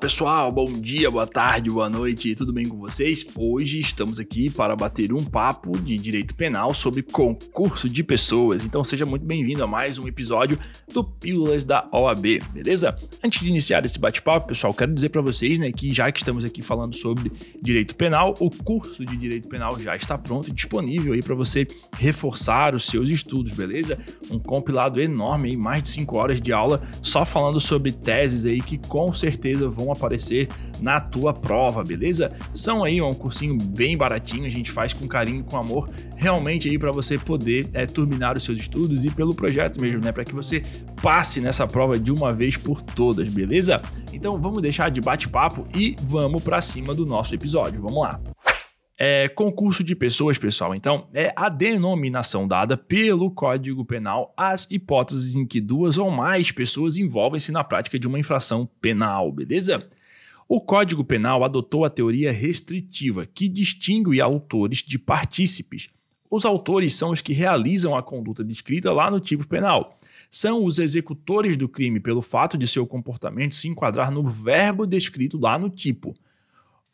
pessoal, bom dia, boa tarde, boa noite, tudo bem com vocês? Hoje estamos aqui para bater um papo de direito penal sobre concurso de pessoas. Então seja muito bem-vindo a mais um episódio do Pílulas da OAB, beleza? Antes de iniciar esse bate-papo, pessoal, quero dizer para vocês, né, que já que estamos aqui falando sobre direito penal, o curso de direito penal já está pronto e disponível aí para você reforçar os seus estudos, beleza? Um compilado enorme aí, mais de 5 horas de aula só falando sobre teses aí que com certeza vão aparecer na tua prova, beleza? São aí um cursinho bem baratinho, a gente faz com carinho, com amor, realmente aí para você poder é, turbinar os seus estudos e pelo projeto mesmo, né? Para que você passe nessa prova de uma vez por todas, beleza? Então vamos deixar de bate-papo e vamos para cima do nosso episódio. Vamos lá. É, concurso de pessoas, pessoal, então, é a denominação dada pelo Código Penal às hipóteses em que duas ou mais pessoas envolvem-se na prática de uma infração penal, beleza? O Código Penal adotou a teoria restritiva, que distingue autores de partícipes. Os autores são os que realizam a conduta descrita lá no tipo penal. São os executores do crime pelo fato de seu comportamento se enquadrar no verbo descrito lá no tipo.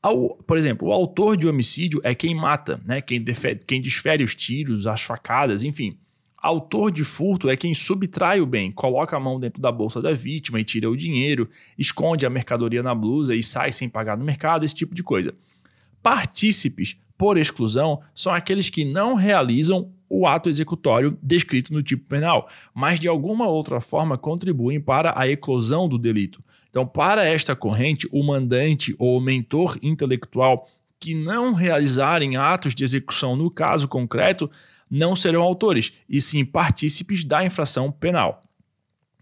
Ao, por exemplo, o autor de homicídio é quem mata, né? quem, defere, quem desfere os tiros, as facadas, enfim. Autor de furto é quem subtrai o bem, coloca a mão dentro da bolsa da vítima e tira o dinheiro, esconde a mercadoria na blusa e sai sem pagar no mercado, esse tipo de coisa. Partícipes, por exclusão, são aqueles que não realizam o ato executório descrito no tipo penal, mas de alguma outra forma contribuem para a eclosão do delito. Então, para esta corrente, o mandante ou o mentor intelectual que não realizarem atos de execução no caso concreto não serão autores, e sim partícipes da infração penal.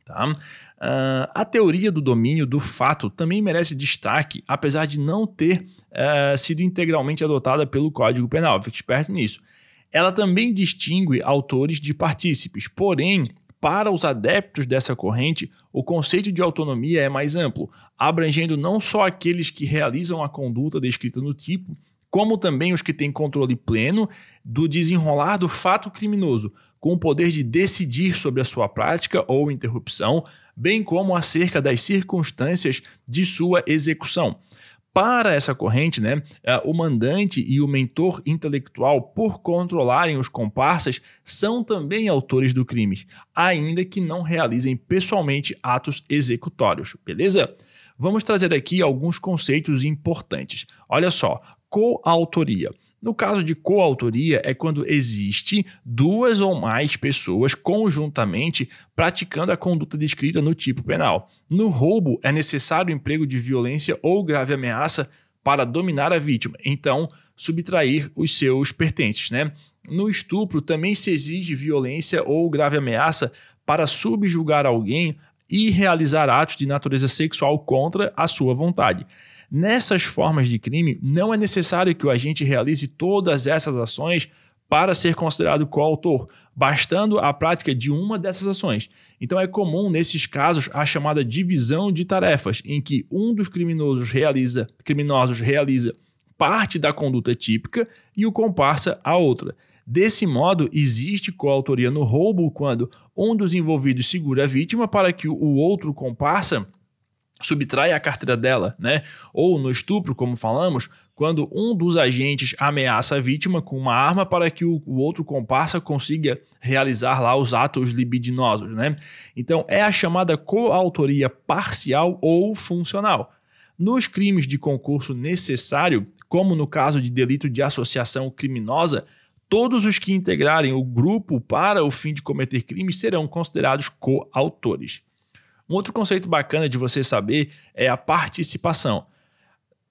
Tá? Uh, a teoria do domínio do fato também merece destaque, apesar de não ter uh, sido integralmente adotada pelo Código Penal. Fique esperto nisso. Ela também distingue autores de partícipes, porém, para os adeptos dessa corrente, o conceito de autonomia é mais amplo, abrangendo não só aqueles que realizam a conduta descrita no tipo, como também os que têm controle pleno do desenrolar do fato criminoso, com o poder de decidir sobre a sua prática ou interrupção, bem como acerca das circunstâncias de sua execução. Para essa corrente, né, é, o mandante e o mentor intelectual, por controlarem os comparsas, são também autores do crime, ainda que não realizem pessoalmente atos executórios, beleza? Vamos trazer aqui alguns conceitos importantes. Olha só, coautoria. No caso de coautoria, é quando existe duas ou mais pessoas conjuntamente praticando a conduta descrita no tipo penal. No roubo, é necessário o emprego de violência ou grave ameaça para dominar a vítima, então subtrair os seus pertences. Né? No estupro, também se exige violência ou grave ameaça para subjugar alguém e realizar atos de natureza sexual contra a sua vontade. Nessas formas de crime, não é necessário que o agente realize todas essas ações para ser considerado coautor, bastando a prática de uma dessas ações. Então é comum nesses casos a chamada divisão de tarefas, em que um dos criminosos realiza, criminosos realiza parte da conduta típica e o comparsa a outra. Desse modo, existe coautoria no roubo quando um dos envolvidos segura a vítima para que o outro comparsa subtrai a carteira dela, né? Ou no estupro, como falamos, quando um dos agentes ameaça a vítima com uma arma para que o, outro comparsa consiga realizar lá os atos libidinosos, né? Então é a chamada coautoria parcial ou funcional. Nos crimes de concurso necessário, como no caso de delito de associação criminosa, todos os que integrarem o grupo para o fim de cometer crimes serão considerados coautores. Um outro conceito bacana de você saber é a participação.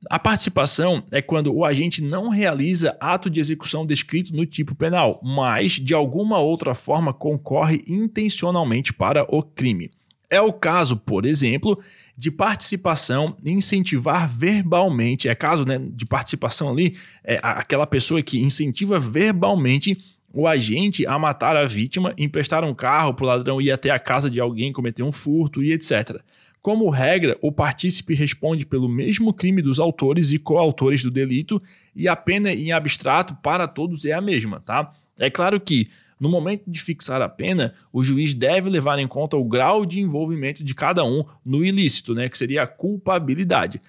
A participação é quando o agente não realiza ato de execução descrito no tipo penal, mas de alguma outra forma concorre intencionalmente para o crime. É o caso, por exemplo, de participação incentivar verbalmente, é caso né, de participação ali, é aquela pessoa que incentiva verbalmente o agente a matar a vítima, emprestar um carro para o ladrão ir até a casa de alguém, cometer um furto e etc. Como regra, o partícipe responde pelo mesmo crime dos autores e coautores do delito e a pena em abstrato para todos é a mesma, tá? É claro que No momento de fixar a pena, o juiz deve levar em conta o grau de envolvimento de cada um no ilícito, né, que seria a culpabilidade.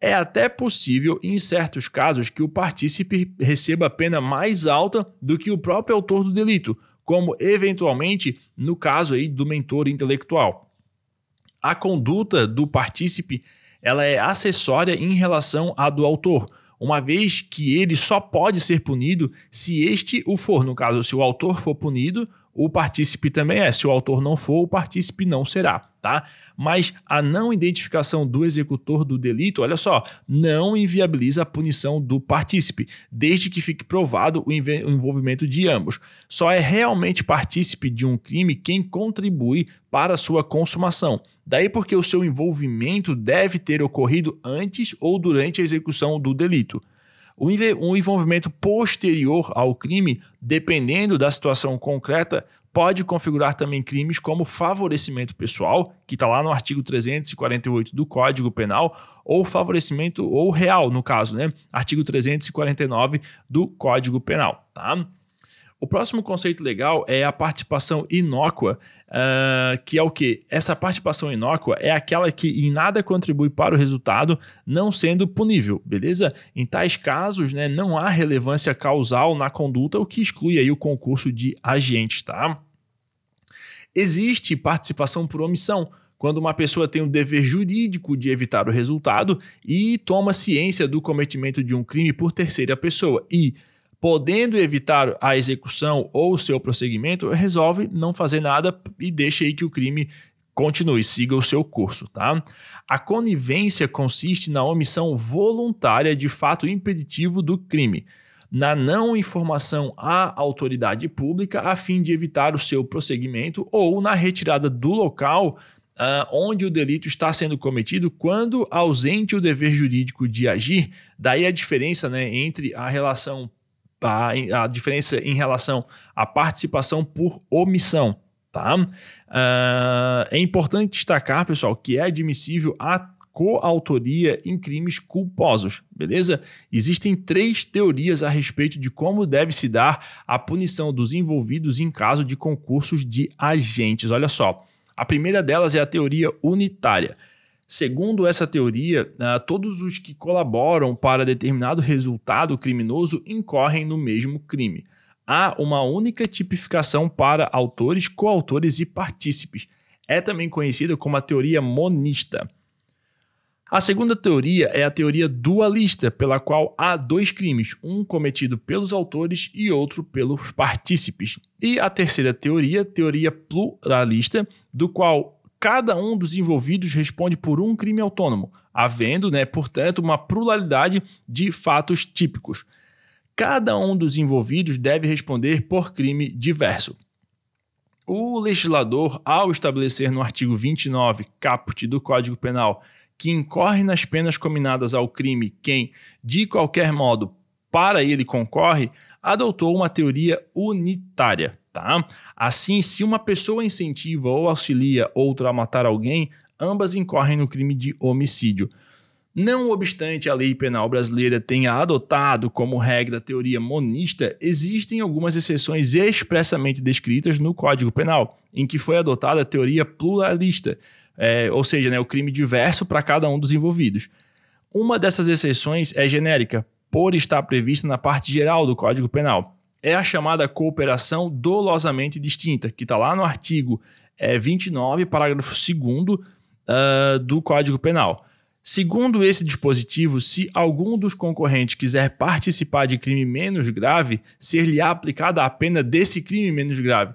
É até possível, em certos casos, que o partícipe receba a pena mais alta do que o próprio autor do delito, como eventualmente no caso aí do mentor intelectual. A conduta do partícipe ela é acessória em relação à do autor, uma vez que ele só pode ser punido se este o for. No caso, se o autor for punido, o partícipe também é. Se o autor não for, o partícipe não será, tá? Mas a não identificação do executor do delito, olha só, não inviabiliza a punição do partícipe, desde que fique provado o envolvimento de ambos. Só é realmente partícipe de um crime quem contribui para sua consumação. Daí porque o seu envolvimento deve ter ocorrido antes ou durante a execução do delito. O envolvimento posterior ao crime, dependendo da situação concreta, pode configurar também crimes como favorecimento pessoal, que está lá no artigo 348 do Código Penal, ou favorecimento ou real, no caso, né? Artigo 349 do Código Penal, tá? O próximo conceito legal é a participação inócua, uh, que é o que? Essa participação inócua é aquela que em nada contribui para o resultado, não sendo punível, beleza? Em tais casos, né, não há relevância causal na conduta, o que exclui aí o concurso de agentes, tá? Existe participação por omissão, quando uma pessoa tem o dever jurídico de evitar o resultado e toma ciência do cometimento de um crime por terceira pessoa e podendo evitar a execução ou o seu prosseguimento, resolve não fazer nada e deixa aí que o crime continue, siga o seu curso, tá? A conivência consiste na omissão voluntária de fato impeditivo do crime, na não informação à autoridade pública a fim de evitar o seu prosseguimento ou na retirada do local Uh, onde o delito está sendo cometido quando ausente o dever jurídico de agir. Daí a diferença né, entre a relação a, a diferença em relação à participação por omissão. Tá? Uh, é importante destacar, pessoal, que é admissível a coautoria em crimes culposos, beleza? Existem três teorias a respeito de como deve se dar a punição dos envolvidos em caso de concursos de agentes. Olha só, a primeira delas é a teoria unitária. Segundo essa teoria, uh, todos os que colaboram para determinado resultado criminoso incorrem no mesmo crime. Há uma única tipificação para autores, coautores e partícipes. É também conhecida como a teoria monista. A segunda teoria é a teoria dualista, pela qual há dois crimes, um cometido pelos autores e outro pelos partícipes. E a terceira teoria, teoria pluralista, do qual cada um dos envolvidos responde por um crime autônomo, havendo, né, portanto, uma pluralidade de fatos típicos. Cada um dos envolvidos deve responder por crime diverso. O legislador, ao estabelecer no artigo 29, caput do Código Penal, que incorre nas penas combinadas ao crime quem, de qualquer modo, para ele concorre, adotou uma teoria unitária. Tá? Assim, se uma pessoa incentiva ou auxilia outra a matar alguém, ambas incorrem no crime de homicídio. Não obstante a lei penal brasileira tenha adotado como regra a teoria monista, existem algumas exceções expressamente descritas no Código Penal, em que foi adotada a teoria pluralista, é, ou seja, né, o crime diverso para cada um dos envolvidos. Uma dessas exceções é genérica, por estar prevista na parte geral do Código Penal é a chamada cooperação dolosamente distinta, que está lá no artigo é, 29, parágrafo 2 uh, do Código Penal. Segundo esse dispositivo, se algum dos concorrentes quiser participar de crime menos grave, ser-lhe aplicada a pena desse crime menos grave.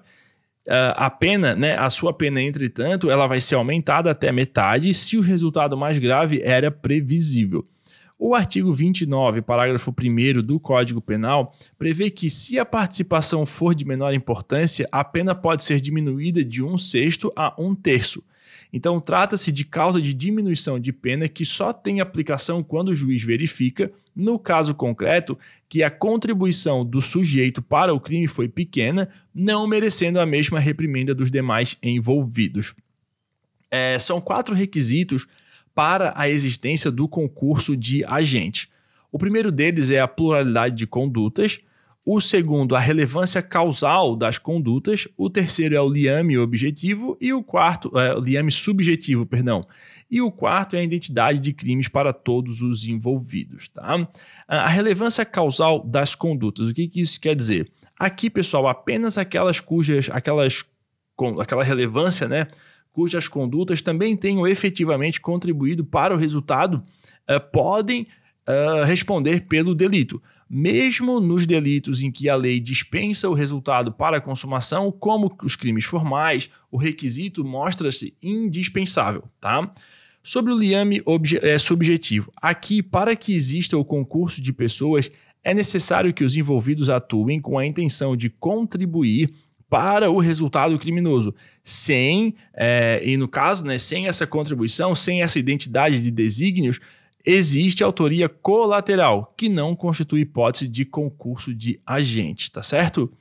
Uh, a pena, né, a sua pena, entretanto, ela vai ser aumentada até metade se o resultado mais grave era previsível. O artigo 29, parágrafo 1 do Código Penal, prevê que, se a participação for de menor importância, a pena pode ser diminuída de um sexto a um terço. Então, trata-se de causa de diminuição de pena que só tem aplicação quando o juiz verifica, no caso concreto, que a contribuição do sujeito para o crime foi pequena, não merecendo a mesma reprimenda dos demais envolvidos. É, são quatro requisitos para a existência do concurso de agente. O primeiro deles é a pluralidade de condutas, O segundo, a relevância causal das condutas. O terceiro é o liame objetivo e o quarto, é, o liame subjetivo, perdão. E o quarto é a identidade de crimes para todos os envolvidos, tá? A relevância causal das condutas. O que, que isso quer dizer? Aqui, pessoal, apenas aquelas cujas, aquelas, com, aquela relevância, né, cujas condutas também tenham efetivamente contribuído para o resultado, uh, podem uh, responder pelo delito mesmo nos delitos em que a lei dispensa o resultado para a consumação, como os crimes formais, o requisito mostra-se indispensável, tá? Sobre o liame é, subjetivo, aqui, para que exista o concurso de pessoas, é necessário que os envolvidos atuem com a intenção de contribuir para o resultado criminoso, sem, é, e no caso, né, sem essa contribuição, sem essa identidade de desígnios, existe autoria colateral, que não constitui hipótese de concurso de agente, tá certo?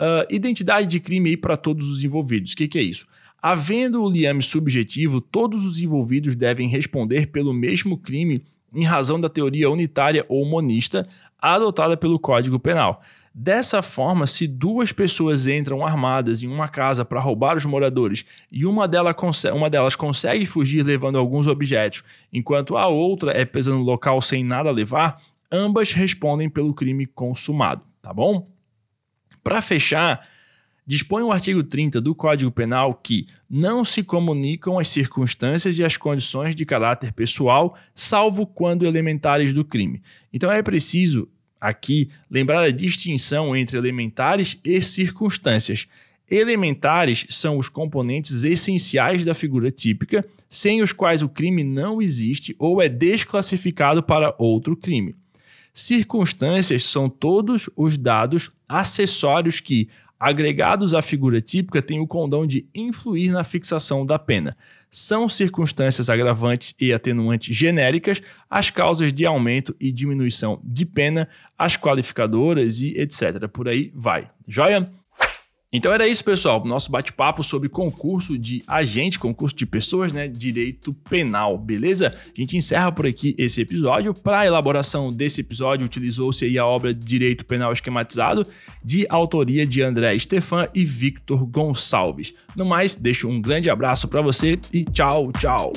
Uh, identidade de crime aí para todos os envolvidos. O que, que é isso? Havendo o liame subjetivo, todos os envolvidos devem responder pelo mesmo crime em razão da teoria unitária ou monista adotada pelo Código Penal. Dessa forma, se duas pessoas entram armadas em uma casa para roubar os moradores e uma delas, consegue, uma delas consegue fugir levando alguns objetos, enquanto a outra é presa no local sem nada levar, ambas respondem pelo crime consumado, tá bom? Para fechar, dispõe o artigo 30 do Código Penal que não se comunicam as circunstâncias e as condições de caráter pessoal, salvo quando elementares do crime. Então é preciso aqui lembrar a distinção entre elementares e circunstâncias. Elementares são os componentes essenciais da figura típica, sem os quais o crime não existe ou é desclassificado para outro crime. Circunstâncias são todos os dados acessórios que, agregados à figura típica, têm o condão de influir na fixação da pena. São circunstâncias agravantes e atenuantes genéricas as causas de aumento e diminuição de pena, as qualificadoras e etc. Por aí vai. Joia? Então era isso, pessoal. Nosso bate-papo sobre concurso de agente, concurso de pessoas, né? Direito penal, beleza? A gente encerra por aqui esse episódio. Para a elaboração desse episódio, utilizou-se aí a obra Direito Penal Esquematizado, de autoria de André Stefan e Victor Gonçalves. No mais, deixo um grande abraço para você e tchau, tchau.